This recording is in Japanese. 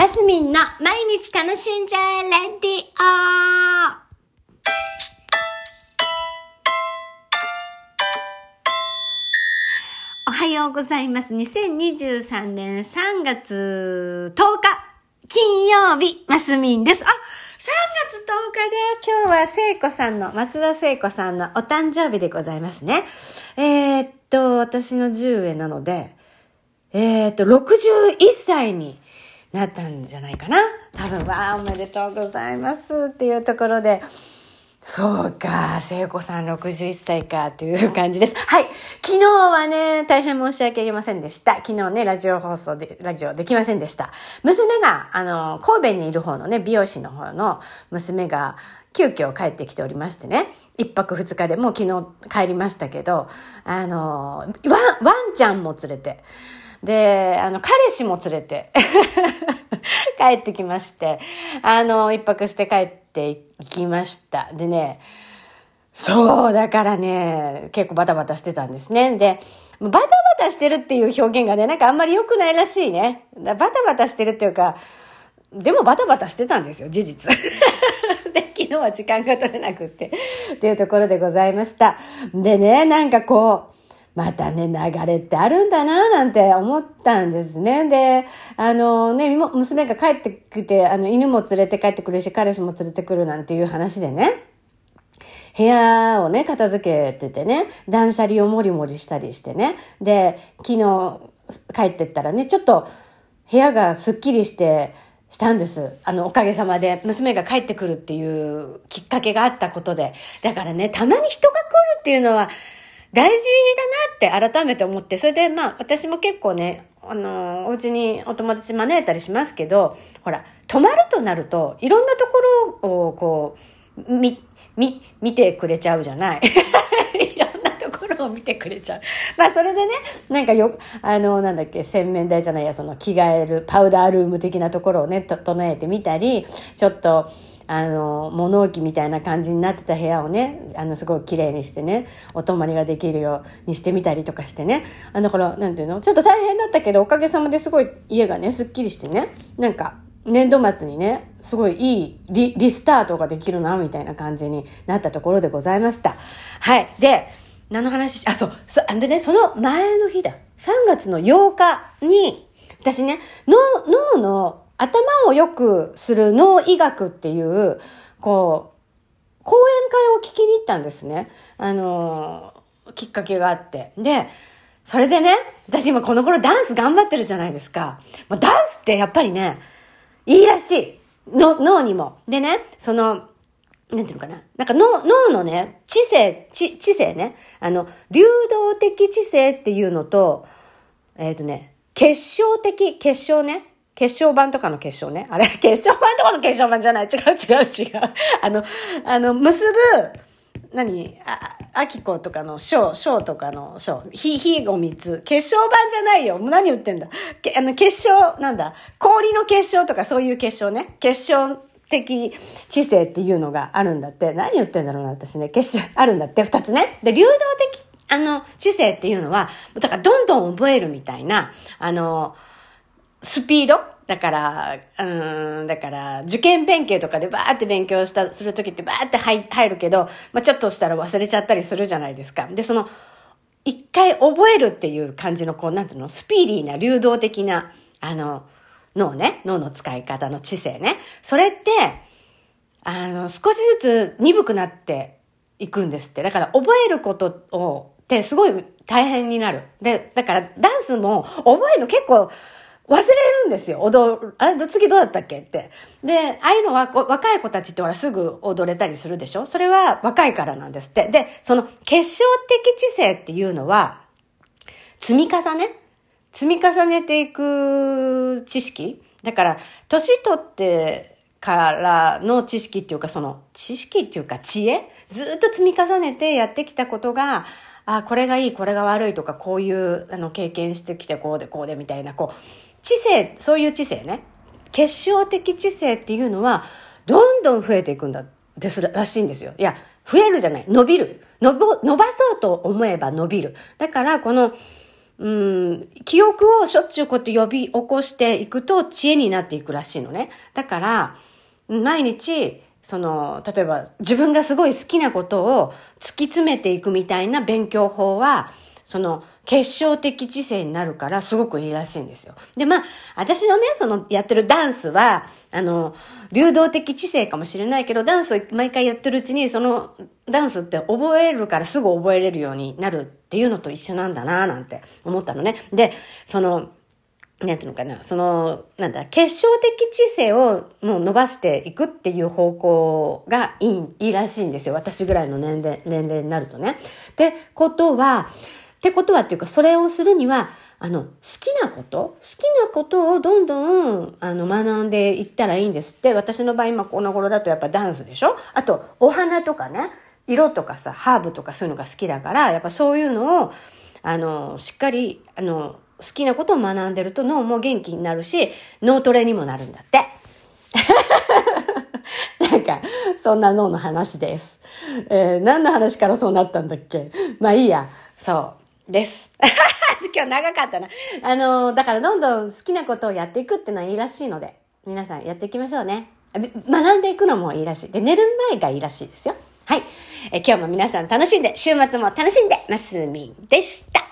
マスミンの毎日楽しんじゃえレディオおはようございます。2023年3月10日、金曜日、マスミンです。あ、3月10日で今日は聖子さんの、松田聖子さんのお誕生日でございますね。えー、っと、私の10上なので、えー、っと、61歳になったんじゃないかな。多分、わあ、おめでとうございますっていうところで、そうか、聖子さん61歳かっていう感じです。はい。昨日はね、大変申し訳ありませんでした。昨日ね、ラジオ放送で、ラジオできませんでした。娘が、あの、神戸にいる方のね、美容師の方の娘が、急遽帰ってきておりましてね、一泊二日でもう昨日帰りましたけど、あの、ワン、ワンちゃんも連れて、で、あの、彼氏も連れて 帰ってきまして、あの、一泊して帰っていきました。でね、そう、だからね、結構バタバタしてたんですね。で、バタバタしてるっていう表現がね、なんかあんまり良くないらしいね。バタバタしてるっていうか、でもバタバタしてたんですよ、事実。で、昨日は時間が取れなくって、っていうところでございました。でね、なんかこう、またね、流れってあるんだな、なんて思ったんですね。で、あのね、娘が帰ってきて、あの、犬も連れて帰ってくるし、彼氏も連れてくるなんていう話でね、部屋をね、片付けててね、断捨離をもりもりしたりしてね。で、昨日帰ってったらね、ちょっと部屋がすっきりして、したんです。あの、おかげさまで、娘が帰ってくるっていうきっかけがあったことで。だからね、たまに人が来るっていうのは、大事だなって改めて思って、それでまあ私も結構ね、あの、お家にお友達招いたりしますけど、ほら、泊まるとなると、いろんなところをこう、み、み、見てくれちゃうじゃない。いろんなところを見てくれちゃう。まあそれでね、なんかよ、あの、なんだっけ、洗面台じゃないや、その着替える、パウダールーム的なところをね、整えてみたり、ちょっと、あの、物置みたいな感じになってた部屋をね、あの、すごい綺麗にしてね、お泊まりができるようにしてみたりとかしてね。あだから、なんていうのちょっと大変だったけど、おかげさまですごい家がね、すっきりしてね、なんか、年度末にね、すごいいいリリスタートができるな、みたいな感じになったところでございました。はい。で、何の話？あ、そう、そ、でね、その前の日だ。3月の8日に、私ね、脳の頭を良くする脳医学っていう、こう、講演会を聞きに行ったんですね。あのー、きっかけがあって。で、それでね、私今この頃ダンス頑張ってるじゃないですか。まダンスってやっぱりね、いいらしい。の、脳にも。でね、その、なんていうのかな。なんか脳、脳のね、知性、知、知性ね。あの、流動的知性っていうのと、えっ、ー、とね、結晶的、結晶ね。決勝版とかの決勝ね。あれ 決勝版とかの決勝版じゃない。違う違う違う。あの、あの、結ぶ、何？あ、あきことかの章、章とかの章、ひ、ひを三つ。決勝版じゃないよ。何言ってんだ？けあの、決勝、なんだ？氷の結晶とかそういう結晶ね。結晶的知性っていうのがあるんだって。何言ってんだろうな、私ね。結晶、あるんだって、二つね。で、流動的、あの、知性っていうのは、だからどんどん覚えるみたいな、あの、スピード？だから、うん、だから、受験勉強とかでバーって勉強した、するときってバーって入るけど、まあ、ちょっとしたら忘れちゃったりするじゃないですか。で、その、一回覚えるっていう感じの、こう、なんていうの、スピーディーな、流動的な、あの、脳ね、脳の使い方の知性ね？それって、あの、少しずつ鈍くなっていくんですって。だから、覚えることを、ってすごい大変になる。で、だから、ダンスも覚えるの結構、忘れるんですよ。踊る。あ、次どうだったっけって。で、ああいうのは若い子たちってほらすぐ踊れたりするでしょ？それは若いからなんですって。で、その結晶的知性っていうのは、積み重ね？積み重ねていく知識？だから、年取ってからの知識っていうか、その知識っていうか知恵？ずっと積み重ねてやってきたことが、あ、これがいい、これが悪いとか、こういう、あの、経験してきて、こうで、こうで、みたいな、こう、知性、そういう知性ね。結晶的知性っていうのは、どんどん増えていくんだ、ですらしいんですよ。いや、増えるじゃない。伸びる。伸、ばそうと思えば伸びる。だから、この、うん、記憶をしょっちゅうこうやって呼び起こしていくと知恵になっていくらしいのね。だから、毎日、その、例えば自分がすごい好きなことを突き詰めていくみたいな勉強法は、その、結晶的知性になるからすごくいいらしいんですよ。で、まあ、私のね、そのやってるダンスは、あの、流動的知性かもしれないけど、ダンスを毎回やってるうちに、そのダンスって覚えるからすぐ覚えれるようになるっていうのと一緒なんだなぁなんて思ったのね。で、その、なんていうのかな、その、なんだ、結晶的知性をもう伸ばしていくっていう方向がいい、いいらしいんですよ。私ぐらいの年齢、年齢になるとね。ってことは、ってことはっていうか、それをするには、あの、好きなこと好きなことをどんどん、あの、学んでいったらいいんですって。私の場合、今この頃だとやっぱダンスでしょあと、お花とかね、色とかさ、ハーブとかそういうのが好きだから、やっぱそういうのを、あの、しっかり、あの、好きなことを学んでると脳も元気になるし、脳トレにもなるんだって。なんか、そんな脳の話です。えー、何の話からそうなったんだっけまあいいや。そう。です。今日長かったな。あの、だからどんどん好きなことをやっていくってのはいいらしいので、皆さんやっていきましょうね。学んでいくのもいいらしい。で、寝る前がいいらしいですよ。はい。え今日も皆さん楽しんで、週末も楽しんで、ますみでした。